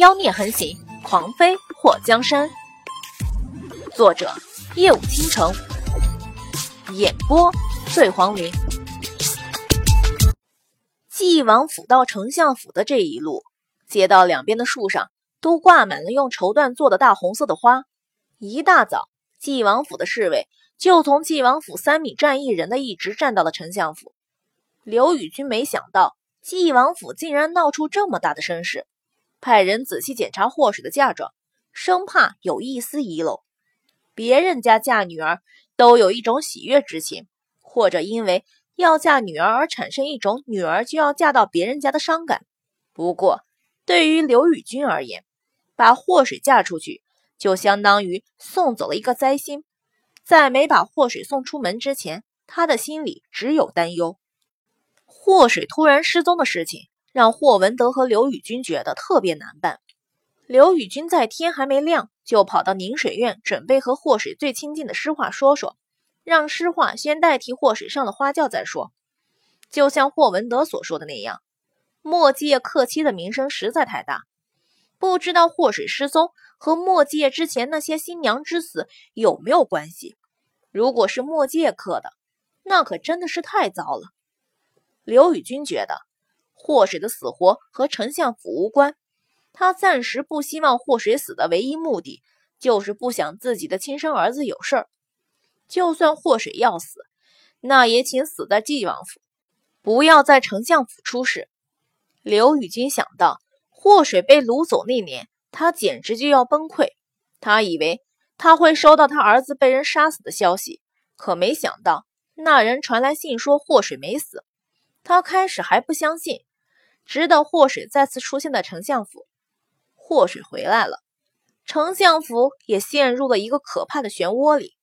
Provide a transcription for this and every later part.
妖孽横行，狂妃破江山。作者：夜舞倾城，演播：醉黄林。晋王府到丞相府的这一路，街道两边的树上都挂满了用绸缎做的大红色的花。一大早，晋王府的侍卫就从晋王府三米站一人的一直站到了丞相府。刘宇君没想到，晋王府竟然闹出这么大的声势。派人仔细检查祸水的嫁妆，生怕有一丝遗漏。别人家嫁女儿都有一种喜悦之情，或者因为要嫁女儿而产生一种女儿就要嫁到别人家的伤感。不过，对于刘宇君而言，把祸水嫁出去，就相当于送走了一个灾星。在没把祸水送出门之前，他的心里只有担忧：祸水突然失踪的事情。让霍文德和刘宇君觉得特别难办。刘宇君在天还没亮就跑到宁水院，准备和霍水最亲近的诗画说说，让诗画先代替霍水上了花轿再说。就像霍文德所说的那样，墨界克妻的名声实在太大，不知道霍水失踪和墨界之前那些新娘之死有没有关系。如果是墨界克的，那可真的是太糟了。刘宇君觉得。祸水的死活和丞相府无关，他暂时不希望祸水死的唯一目的，就是不想自己的亲生儿子有事儿。就算祸水要死，那也请死在晋王府，不要在丞相府出事。刘宇君想到祸水被掳走那年，他简直就要崩溃。他以为他会收到他儿子被人杀死的消息，可没想到那人传来信说祸水没死。他开始还不相信。直到祸水再次出现在丞相府，祸水回来了，丞相府也陷入了一个可怕的漩涡里。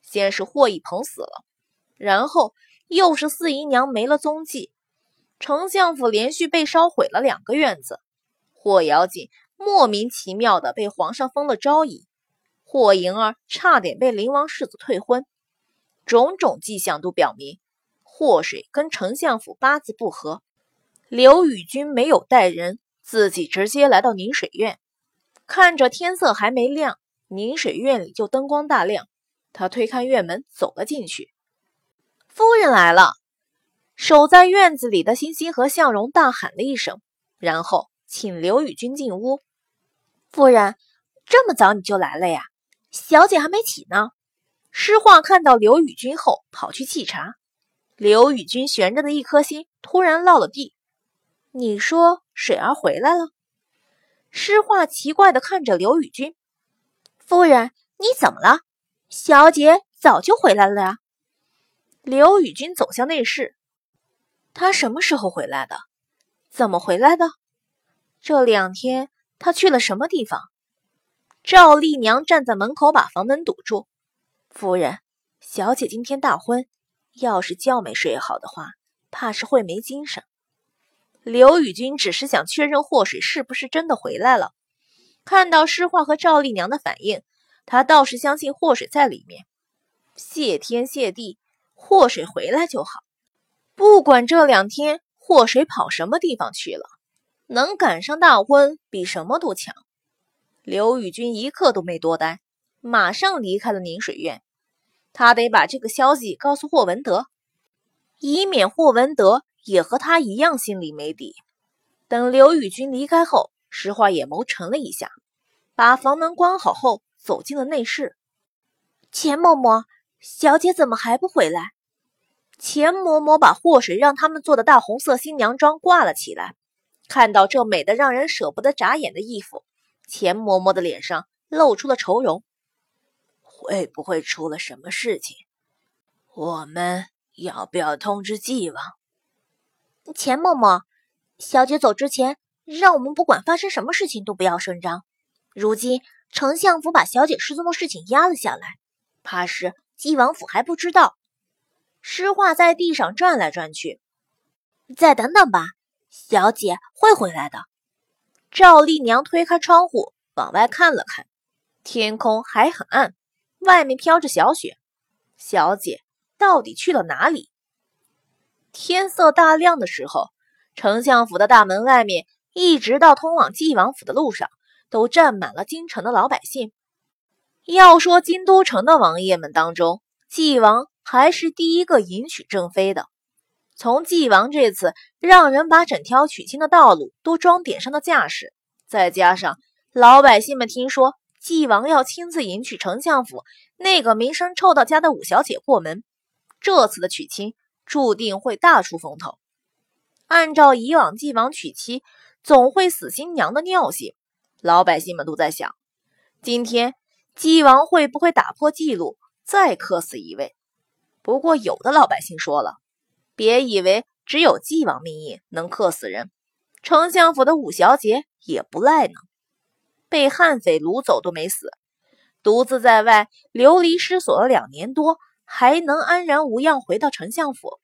先是霍一鹏死了，然后又是四姨娘没了踪迹，丞相府连续被烧毁了两个院子。霍瑶锦莫名其妙的被皇上封了昭仪，霍莹儿差点被灵王世子退婚，种种迹象都表明祸水跟丞相府八字不合。刘宇君没有带人，自己直接来到宁水院，看着天色还没亮，宁水院里就灯光大亮。他推开院门走了进去，夫人来了。守在院子里的欣欣和向荣大喊了一声，然后请刘宇君进屋。夫人，这么早你就来了呀？小姐还没起呢。诗画看到刘宇君后，跑去沏茶。刘宇君悬着的一颗心突然落了地。你说水儿回来了？诗画奇怪的看着刘宇君。夫人，你怎么了？小姐早就回来了呀。刘宇君走向内室。他什么时候回来的？怎么回来的？这两天他去了什么地方？赵丽娘站在门口，把房门堵住。夫人，小姐今天大婚，要是觉没睡好的话，怕是会没精神。刘宇君只是想确认祸水是不是真的回来了。看到诗画和赵丽娘的反应，他倒是相信祸水在里面。谢天谢地，祸水回来就好。不管这两天祸水跑什么地方去了，能赶上大婚比什么都强。刘宇君一刻都没多待，马上离开了宁水院。他得把这个消息告诉霍文德，以免霍文德。也和他一样心里没底。等刘宇君离开后，石化眼眸沉了一下，把房门关好后，走进了内室。钱嬷嬷，小姐怎么还不回来？钱嬷嬷把祸水让他们做的大红色新娘妆挂了起来，看到这美的让人舍不得眨眼的衣服，钱嬷嬷的脸上露出了愁容。会不会出了什么事情？我们要不要通知纪王？钱嬷嬷，小姐走之前，让我们不管发生什么事情都不要声张。如今丞相府把小姐失踪的事情压了下来，怕是纪王府还不知道。诗画在地上转来转去，再等等吧，小姐会回来的。赵丽娘推开窗户往外看了看，天空还很暗，外面飘着小雪。小姐到底去了哪里？天色大亮的时候，丞相府的大门外面，一直到通往纪王府的路上，都站满了京城的老百姓。要说京都城的王爷们当中，纪王还是第一个迎娶正妃的。从纪王这次让人把整条娶亲的道路都装点上的架势，再加上老百姓们听说纪王要亲自迎娶丞相府那个名声臭到家的五小姐过门，这次的娶亲注定会大出风头。按照以往纪王娶妻总会死新娘的尿性，老百姓们都在想，今天。纪王会不会打破记录，再克死一位？不过有的老百姓说了，别以为只有纪王命硬能克死人，丞相府的五小姐也不赖呢。被悍匪掳走都没死，独自在外流离失所了两年多，还能安然无恙回到丞相府，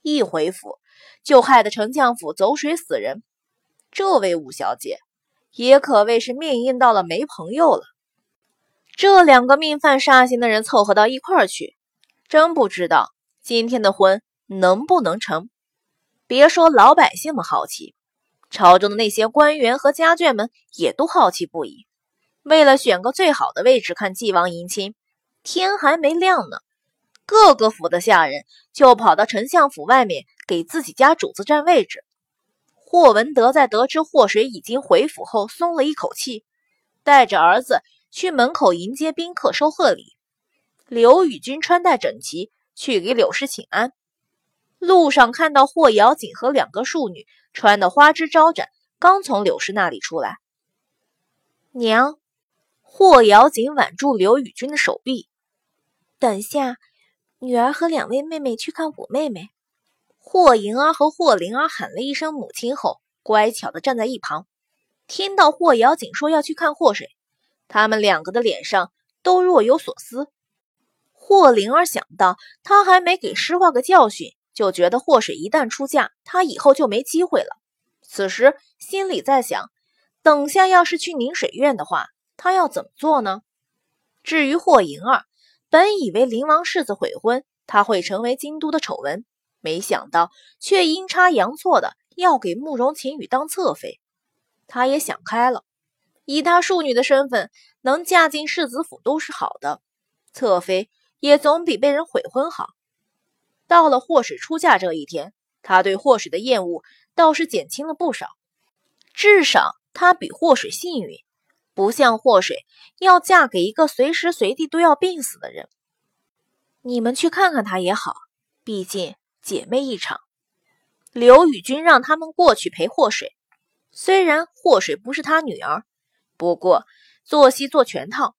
一回府就害得丞相府走水死人。这位五小姐也可谓是命硬到了没朋友了。这两个命犯煞星的人凑合到一块儿去，真不知道今天的婚能不能成。别说老百姓们好奇，朝中的那些官员和家眷们也都好奇不已。为了选个最好的位置看纪王迎亲，天还没亮呢，各个府的下人就跑到丞相府外面给自己家主子占位置。霍文德在得知霍水已经回府后，松了一口气，带着儿子。去门口迎接宾客，收贺礼。刘宇君穿戴整齐，去给柳氏请安。路上看到霍瑶锦和两个庶女穿的花枝招展，刚从柳氏那里出来。娘，霍瑶锦挽住刘宇君的手臂。等下，女儿和两位妹妹去看我妹妹。霍莹儿和霍灵儿喊了一声母亲后，乖巧的站在一旁。听到霍瑶锦说要去看霍水。他们两个的脸上都若有所思。霍灵儿想到，他还没给诗画个教训，就觉得霍水一旦出嫁，他以后就没机会了。此时心里在想，等下要是去宁水院的话，他要怎么做呢？至于霍莹儿，本以为灵王世子悔婚，他会成为京都的丑闻，没想到却阴差阳错的要给慕容晴雨当侧妃。他也想开了。以她庶女的身份，能嫁进世子府都是好的，侧妃也总比被人悔婚好。到了霍水出嫁这一天，他对霍水的厌恶倒是减轻了不少，至少他比霍水幸运，不像霍水要嫁给一个随时随地都要病死的人。你们去看看她也好，毕竟姐妹一场。刘宇君让他们过去陪霍水，虽然霍水不是他女儿。不过，做戏做全套，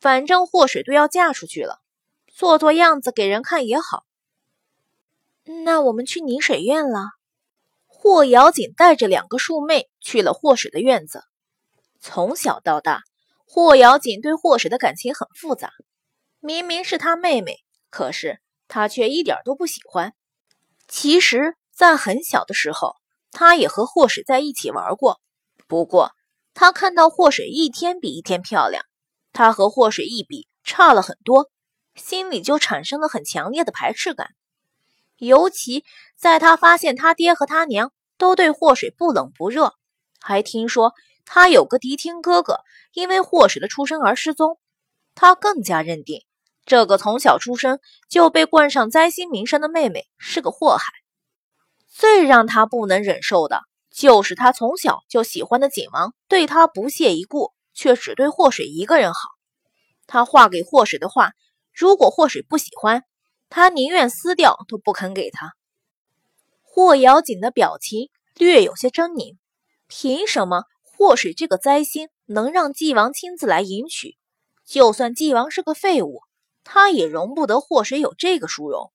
反正霍水都要嫁出去了，做做样子给人看也好。那我们去宁水院了。霍瑶锦带着两个庶妹去了霍水的院子。从小到大，霍瑶锦对霍水的感情很复杂。明明是他妹妹，可是他却一点都不喜欢。其实，在很小的时候，他也和霍水在一起玩过，不过。他看到霍水一天比一天漂亮，他和霍水一比差了很多，心里就产生了很强烈的排斥感。尤其在他发现他爹和他娘都对霍水不冷不热，还听说他有个嫡亲哥哥因为祸水的出生而失踪，他更加认定这个从小出生就被冠上灾星名声的妹妹是个祸害。最让他不能忍受的。就是他从小就喜欢的景王，对他不屑一顾，却只对祸水一个人好。他画给祸水的画，如果祸水不喜欢，他宁愿撕掉都不肯给他。霍瑶锦的表情略有些狰狞。凭什么祸水这个灾星能让纪王亲自来迎娶？就算纪王是个废物，他也容不得祸水有这个殊荣。